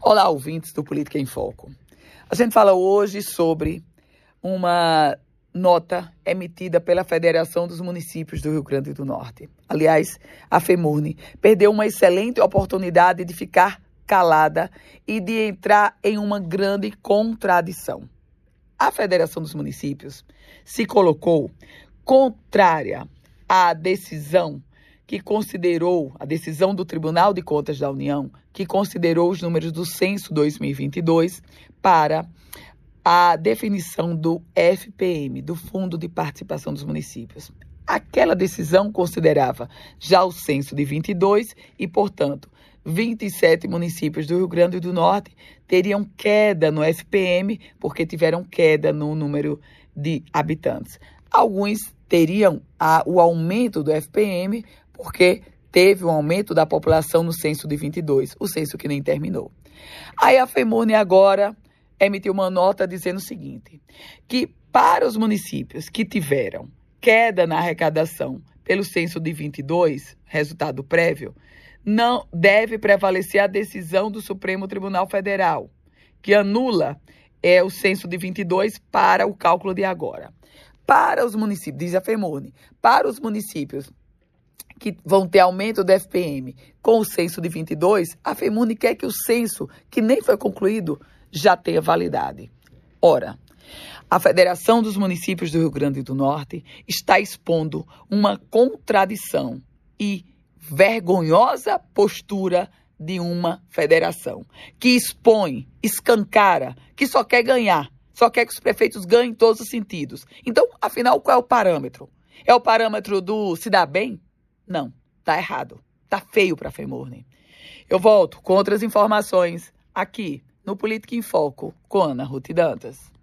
Olá, ouvintes do Política em Foco. A gente fala hoje sobre uma nota emitida pela Federação dos Municípios do Rio Grande do Norte. Aliás, a FEMURNE perdeu uma excelente oportunidade de ficar calada e de entrar em uma grande contradição. A Federação dos Municípios se colocou contrária à decisão que considerou a decisão do Tribunal de Contas da União, que considerou os números do censo 2022 para a definição do FPM, do Fundo de Participação dos Municípios. Aquela decisão considerava já o censo de 22 e, portanto, 27 municípios do Rio Grande do Norte teriam queda no FPM porque tiveram queda no número de habitantes. Alguns teriam a, o aumento do FPM porque teve um aumento da população no censo de 22, o censo que nem terminou. Aí a FEMUNE agora emitiu uma nota dizendo o seguinte, que para os municípios que tiveram queda na arrecadação pelo censo de 22, resultado prévio, não deve prevalecer a decisão do Supremo Tribunal Federal, que anula é o censo de 22 para o cálculo de agora. Para os municípios, diz a FEMUNE, para os municípios que vão ter aumento do FPM com o censo de 22, a FEMUNE quer que o censo, que nem foi concluído, já tenha validade. Ora, a Federação dos Municípios do Rio Grande do Norte está expondo uma contradição e vergonhosa postura de uma federação que expõe, escancara, que só quer ganhar, só quer que os prefeitos ganhem em todos os sentidos. Então, afinal, qual é o parâmetro? É o parâmetro do se dar bem? Não, tá errado. Tá feio para FEMURNE. Eu volto com outras informações aqui no Política em Foco com Ana Ruth Dantas.